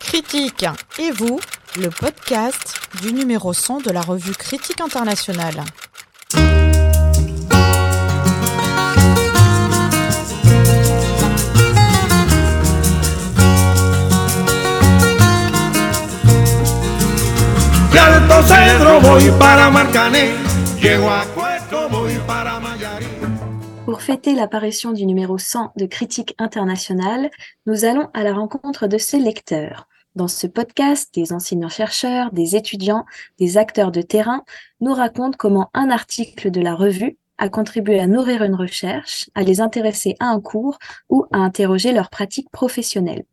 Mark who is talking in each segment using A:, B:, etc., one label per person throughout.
A: Critique et vous, le podcast du numéro 100 de la revue Critique internationale.
B: Pour fêter l'apparition du numéro 100 de Critique internationale, nous allons à la rencontre de ses lecteurs. Dans ce podcast, des enseignants-chercheurs, des étudiants, des acteurs de terrain nous racontent comment un article de la revue a contribué à nourrir une recherche, à les intéresser à un cours ou à interroger leurs pratiques professionnelles.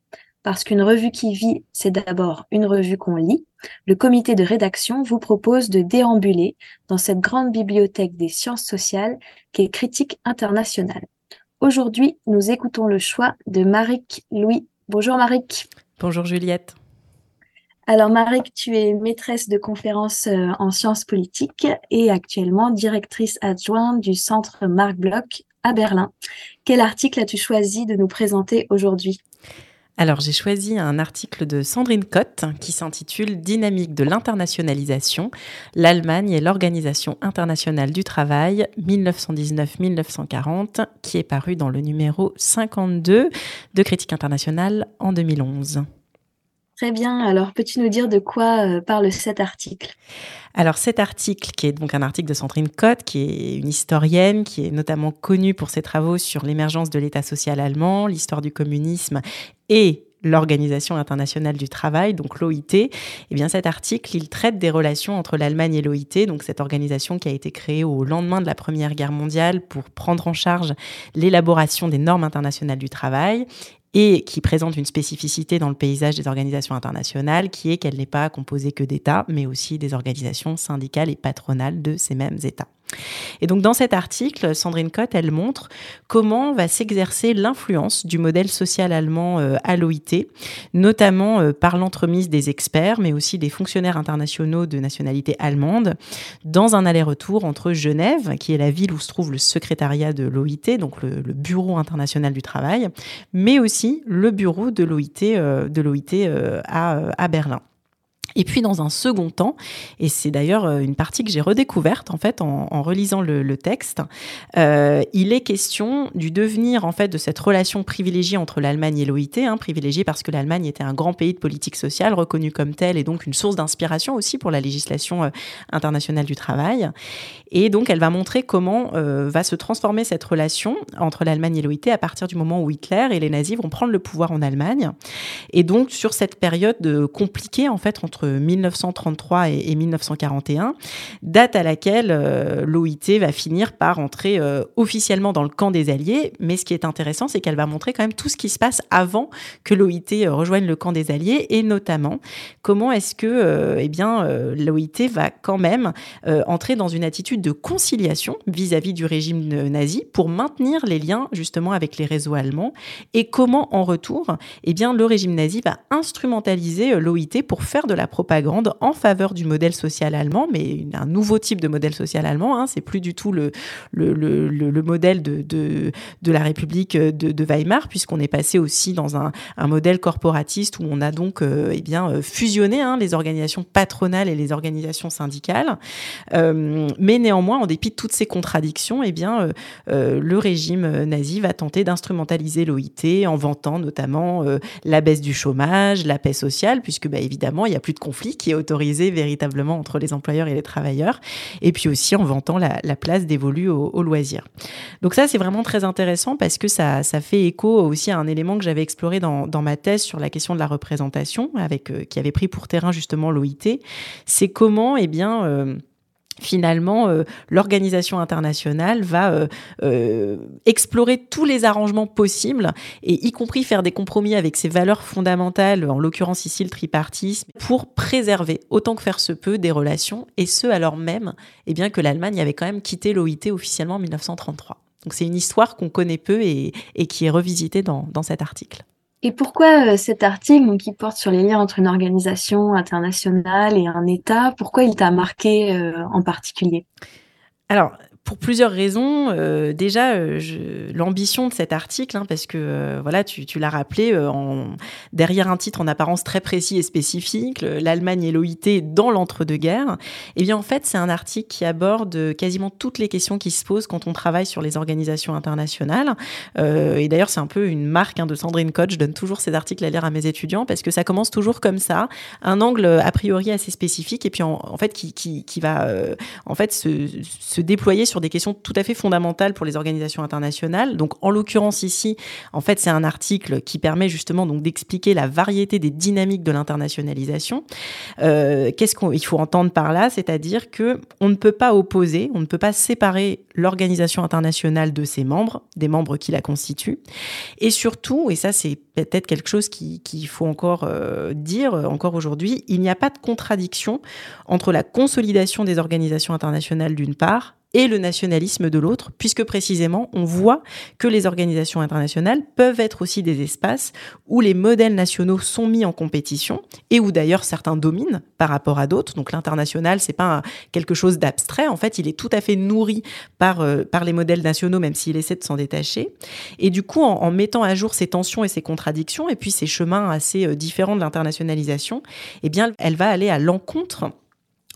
B: Parce qu'une revue qui vit, c'est d'abord une revue qu'on lit, le comité de rédaction vous propose de déambuler dans cette grande bibliothèque des sciences sociales qui est Critique internationale. Aujourd'hui, nous écoutons le choix de Marik Louis. Bonjour Marik.
C: Bonjour Juliette.
B: Alors Marik, tu es maîtresse de conférences euh, en sciences politiques et actuellement directrice adjointe du centre Marc Bloch à Berlin. Quel article as-tu choisi de nous présenter aujourd'hui?
C: Alors j'ai choisi un article de Sandrine Cotte qui s'intitule Dynamique de l'internationalisation, l'Allemagne et l'Organisation internationale du travail 1919-1940 qui est paru dans le numéro 52 de Critique internationale en 2011.
B: Très bien. Alors, peux-tu nous dire de quoi euh, parle cet article?
C: Alors cet article, qui est donc un article de Sandrine Cotte, qui est une historienne, qui est notamment connue pour ses travaux sur l'émergence de l'État social allemand, l'histoire du communisme et l'Organisation internationale du travail, donc l'OIT, eh bien cet article, il traite des relations entre l'Allemagne et l'OIT, donc cette organisation qui a été créée au lendemain de la Première Guerre mondiale pour prendre en charge l'élaboration des normes internationales du travail et qui présente une spécificité dans le paysage des organisations internationales, qui est qu'elle n'est pas composée que d'États, mais aussi des organisations syndicales et patronales de ces mêmes États. Et donc dans cet article, Sandrine Cotte, elle montre comment va s'exercer l'influence du modèle social allemand euh, à l'OIT, notamment euh, par l'entremise des experts, mais aussi des fonctionnaires internationaux de nationalité allemande, dans un aller-retour entre Genève, qui est la ville où se trouve le secrétariat de l'OIT, donc le, Bureau international du travail, mais aussi le bureau de l'OIT euh, de l'OIT à Berlin. Et puis dans un second temps, et c'est d'ailleurs euh, une partie que j'ai redécouverte en fait en, relisant le, texte, euh, il est question du devenir en fait de cette relation privilégiée entre l'Allemagne et l'OIT, hein, privilégiée parce que l'Allemagne était un grand pays de politique sociale reconnu comme tel et donc une source d'inspiration aussi pour la législation euh, internationale du travail. Et donc elle va montrer comment va se transformer cette relation entre l'Allemagne et l'OIT à partir du moment où Hitler et les nazis vont prendre le pouvoir en Allemagne. Et donc sur cette période compliquée en fait entre 1933 et, 1941, date à laquelle euh, l'OIT va finir par entrer euh, officiellement dans le camp des Alliés. Mais ce qui est intéressant, c'est qu'elle va montrer quand même tout ce qui se passe avant que l'OIT euh, rejoigne le camp des Alliés et notamment comment est-ce que eh bien l'OIT va quand même entrer dans une attitude de conciliation vis-à-vis du régime nazi pour maintenir les liens justement avec les réseaux allemands? Et comment en retour eh bien le régime nazi va instrumentaliser l'OIT pour faire de la propagande en faveur du modèle social allemand, mais un nouveau type de modèle social allemand. Hein. C'est plus du tout le, le, le, le modèle de, de, de, la République de, de Weimar, puisqu'on est passé aussi dans un, un, modèle corporatiste où on a donc euh, eh bien, euh, fusionné hein, les organisations patronales et les organisations syndicales. Euh, mais néanmoins, en dépit de toutes ces contradictions, eh bien, euh, euh le régime nazi va tenter d'instrumentaliser l'OIT en vantant notamment la baisse du chômage, la paix sociale, puisque bah, évidemment, il n'y a plus de conflit qui est autorisé véritablement entre les employeurs et les travailleurs, et puis aussi en vantant la, place dévolue aux, loisirs. Donc ça, c'est vraiment très intéressant parce que ça, fait écho aussi à un élément que j'avais exploré dans, dans, ma thèse sur la question de la représentation, avec, euh, qui avait pris pour terrain justement l'OIT. C'est comment, eh bien, euh, finalement, euh, l'organisation internationale va euh, euh, explorer tous les arrangements possibles, et y compris faire des compromis avec ses valeurs fondamentales, en l'occurrence ici le tripartisme, pour préserver autant que faire se peut des relations, et ce alors même eh bien, que l'Allemagne avait quand même quitté l'OIT officiellement en 1933. Donc c'est une histoire qu'on connaît peu et, qui est revisitée dans cet article.
B: Et pourquoi euh, cet article, qui porte sur les liens entre une organisation internationale et un État, pourquoi il t'a marqué euh, en particulier?
C: Alors, pour plusieurs raisons. Euh, déjà, euh, l'ambition de cet article, hein, parce que euh, voilà, tu, l'as rappelé, derrière un titre en apparence très précis et spécifique, l'Allemagne et l'OIT dans l'entre-deux-guerres, eh bien en fait, c'est un article qui aborde quasiment toutes les questions qui se posent quand on travaille sur les organisations internationales. et d'ailleurs, c'est un peu une marque hein, de Sandrine Coach. Je donne toujours ces articles à lire à mes étudiants parce que ça commence toujours comme ça, un angle a priori assez spécifique et puis en, fait qui, va en fait se déployer sur des questions tout à fait fondamentales pour les organisations internationales. Donc, en l'occurrence ici, en fait, c'est un article qui permet justement donc d'expliquer la variété des dynamiques de l'internationalisation. Euh, Qu'est-ce qu'il faut entendre par là? C'est-à-dire que on ne peut pas opposer, on ne peut pas séparer l'organisation internationale de ses membres, des membres qui la constituent, et surtout, et ça c'est peut-être quelque chose qu'il faut encore euh, dire encore aujourd'hui, il n'y a pas de contradiction entre la consolidation des organisations internationales d'une part et le nationalisme de l'autre, puisque précisément on voit que les organisations internationales peuvent être aussi des espaces où les modèles nationaux sont mis en compétition et où d'ailleurs certains dominent par rapport à d'autres. Donc l'international, c'est pas quelque chose d'abstrait. En fait, il est tout à fait nourri par euh, par les modèles nationaux, même s'il essaie de s'en détacher. Et du coup, en, mettant à jour ces tensions et ces contradictions, et puis ces chemins assez euh, différents de l'internationalisation, eh bien, elle va aller à l'encontre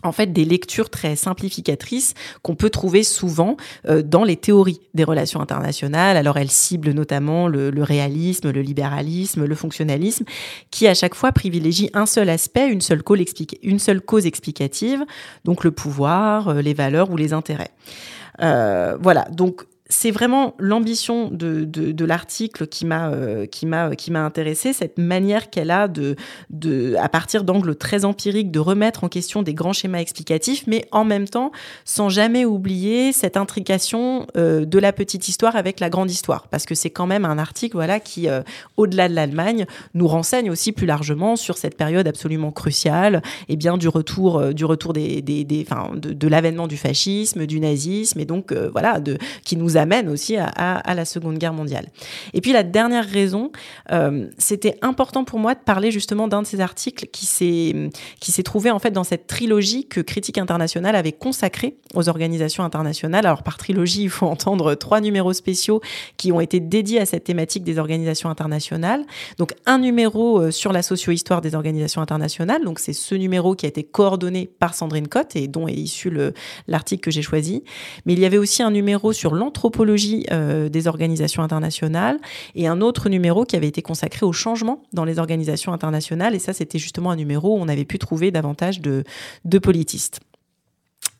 C: en fait des lectures très simplificatrices qu'on peut trouver souvent euh, dans les théories des relations internationales. Alors elles ciblent notamment le, réalisme, le libéralisme, le fonctionnalisme, qui à chaque fois privilégient un seul aspect, une seule, cause, une seule cause explicative, donc le pouvoir, euh, les valeurs ou les intérêts. Euh, voilà, donc c'est vraiment l'ambition de, de, l'article qui m'a euh, qui m'a qui m'a intéressé cette manière qu'elle a de de à partir d'angles très empiriques de remettre en question des grands schémas explicatifs mais en même temps sans jamais oublier cette intrication euh, de la petite histoire avec la grande histoire. Parce que c'est quand même un article voilà qui euh, au-delà de l'Allemagne nous renseigne aussi plus largement sur cette période absolument cruciale et bien du retour du retour des des, des de, de l'avènement du fascisme du nazisme et donc voilà de qui nous a amène aussi à, la Seconde Guerre mondiale. Et puis la dernière raison, euh, c'était important pour moi de parler justement d'un de ces articles qui s'est qui s'est trouvé en fait dans cette trilogie que Critique Internationale avait consacrée aux organisations internationales. Alors par trilogie, il faut entendre trois numéros spéciaux qui ont été dédiés à cette thématique des organisations internationales. Donc un numéro euh, sur la socio-histoire des organisations internationales. Donc c'est ce numéro qui a été coordonné par Sandrine Cotte et dont est issu l'article que j'ai choisi. Mais il y avait aussi un numéro sur euh, des organisations internationales et un autre numéro qui avait été consacré au changement dans les organisations internationales. Et ça, c'était justement un numéro où on avait pu trouver davantage de, politistes.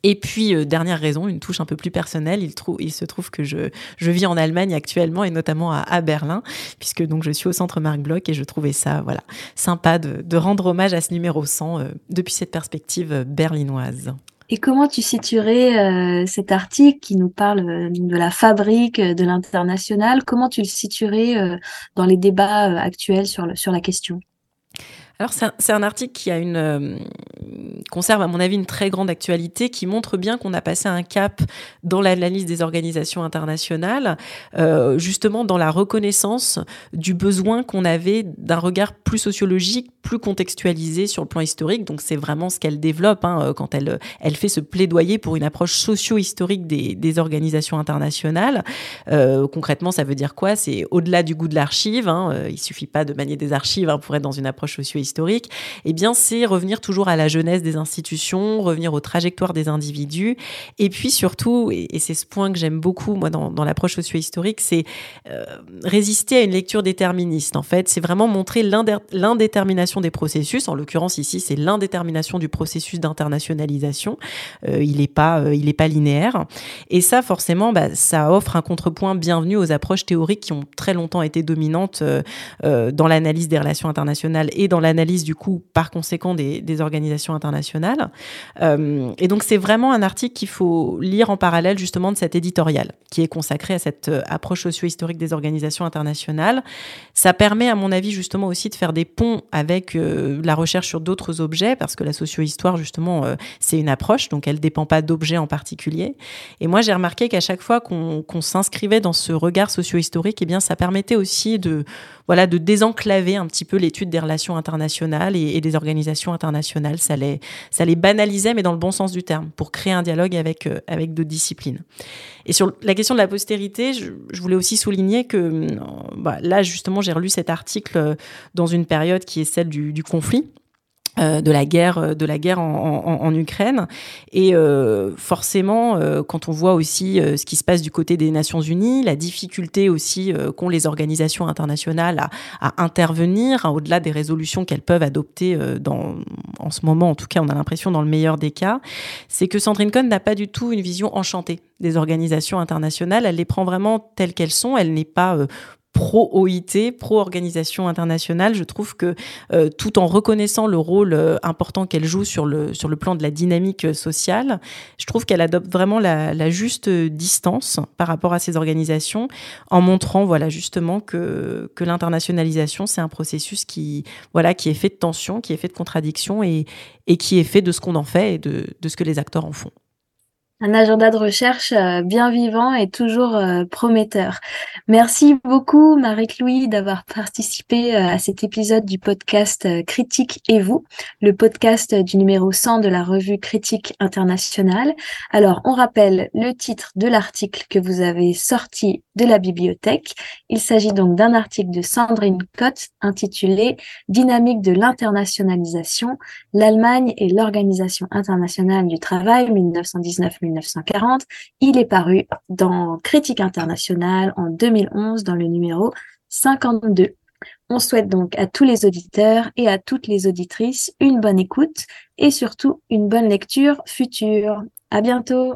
C: Et puis, euh, dernière raison, une touche un peu plus personnelle, il, se trouve que je, vis en Allemagne actuellement et notamment à, Berlin, puisque donc je suis au centre Marc Bloch et je trouvais ça voilà, sympa de, de rendre hommage à ce numéro 100 euh, depuis cette perspective berlinoise.
B: Et comment tu situerais euh, cet article qui nous parle euh, de la fabrique euh, de l'international? Comment tu le situerais dans les débats actuels sur, sur la question?
C: Alors c'est un, article qui a une euh, conserve à mon avis une très grande actualité, qui montre bien qu'on a passé un cap dans l'analyse des organisations internationales, euh, justement dans la reconnaissance du besoin qu'on avait d'un regard plus sociologique, plus contextualisé sur le plan historique. Donc c'est vraiment ce qu'elle développe hein, euh, quand elle elle fait ce plaidoyer pour une approche socio-historique des, organisations internationales. Concrètement, ça veut dire quoi? C'est au-delà du goût de l'archive. Hein, il suffit pas de manier des archives hein, pour être dans une approche socio-historique historique, eh bien, c'est revenir toujours à la jeunesse des institutions, revenir aux trajectoires des individus. Et puis surtout, et, c'est ce point que j'aime beaucoup, moi, dans, l'approche socio-historique, c'est euh, résister à une lecture déterministe. En fait, c'est vraiment montrer l'indétermination des processus. En l'occurrence, ici, c'est l'indétermination du processus d'internationalisation. Euh, il n'est pas, euh, pas linéaire. Et ça, forcément, bah, ça offre un contrepoint bienvenu aux approches théoriques qui ont très longtemps été dominantes dans l'analyse des relations internationales et dans l'analyse du coup par conséquent des, organisations internationales. Euh, et donc c'est vraiment un article qu'il faut lire en parallèle justement de cet éditorial qui est consacré à cette euh, approche socio-historique des organisations internationales. Ça permet à mon avis justement aussi de faire des ponts avec euh, la recherche sur d'autres objets parce que la socio-histoire justement c'est une approche donc elle dépend pas d'objets en particulier. Et moi j'ai remarqué qu'à chaque fois qu'on s'inscrivait dans ce regard socio-historique, eh bien ça permettait aussi de voilà de désenclaver un petit peu l'étude des relations internationales et, des organisations internationales. Ça les, ça les banalisait, mais dans le bon sens du terme, pour créer un dialogue avec, avec d'autres disciplines. Et sur la question de la postérité, je, voulais aussi souligner que bah, là, justement, j'ai relu cet article dans une période qui est celle du conflit. Euh, de la guerre euh, de la guerre en, Ukraine. Et euh, forcément quand on voit aussi ce qui se passe du côté des Nations Unies la difficulté aussi qu'ont les organisations internationales à, à intervenir hein, au-delà des résolutions qu'elles peuvent adopter dans en ce moment en tout cas on a l'impression dans le meilleur des cas c'est que Sandrine Cohn n'a pas du tout une vision enchantée des organisations internationales. Elle les prend vraiment telles qu'elles sont. Elle n'est pas pro-OIT, pro-organisation internationale. Je trouve que euh, tout en reconnaissant le rôle euh, important qu'elle joue sur le, sur le plan de la dynamique sociale, je trouve qu'elle adopte vraiment la, la, juste distance par rapport à ces organisations en montrant voilà, justement que, que l'internationalisation, c'est un processus qui, voilà, qui est fait de tension, qui est fait de contradictions et, et qui est fait de ce qu'on en fait et de, de ce que les acteurs en font
B: un agenda de recherche euh, bien vivant et toujours euh, prometteur. Merci beaucoup Marie-Louis d'avoir participé euh, à cet épisode du podcast Critique et vous, le podcast du numéro 100 de la revue Critique internationale. Alors, on rappelle le titre de l'article que vous avez sorti de la bibliothèque. Il s'agit donc d'un article de Sandrine Cotte intitulé Dynamique de l'internationalisation, l'Allemagne et l'Organisation internationale du travail 1919 1940. Il est paru dans Critique internationale en 2011 dans le numéro 52. On souhaite donc à tous les auditeurs et à toutes les auditrices une bonne écoute et surtout une bonne lecture future. À bientôt!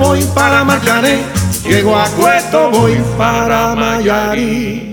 D: Voy para Marcané, llego a Cueto voy para Mayarí.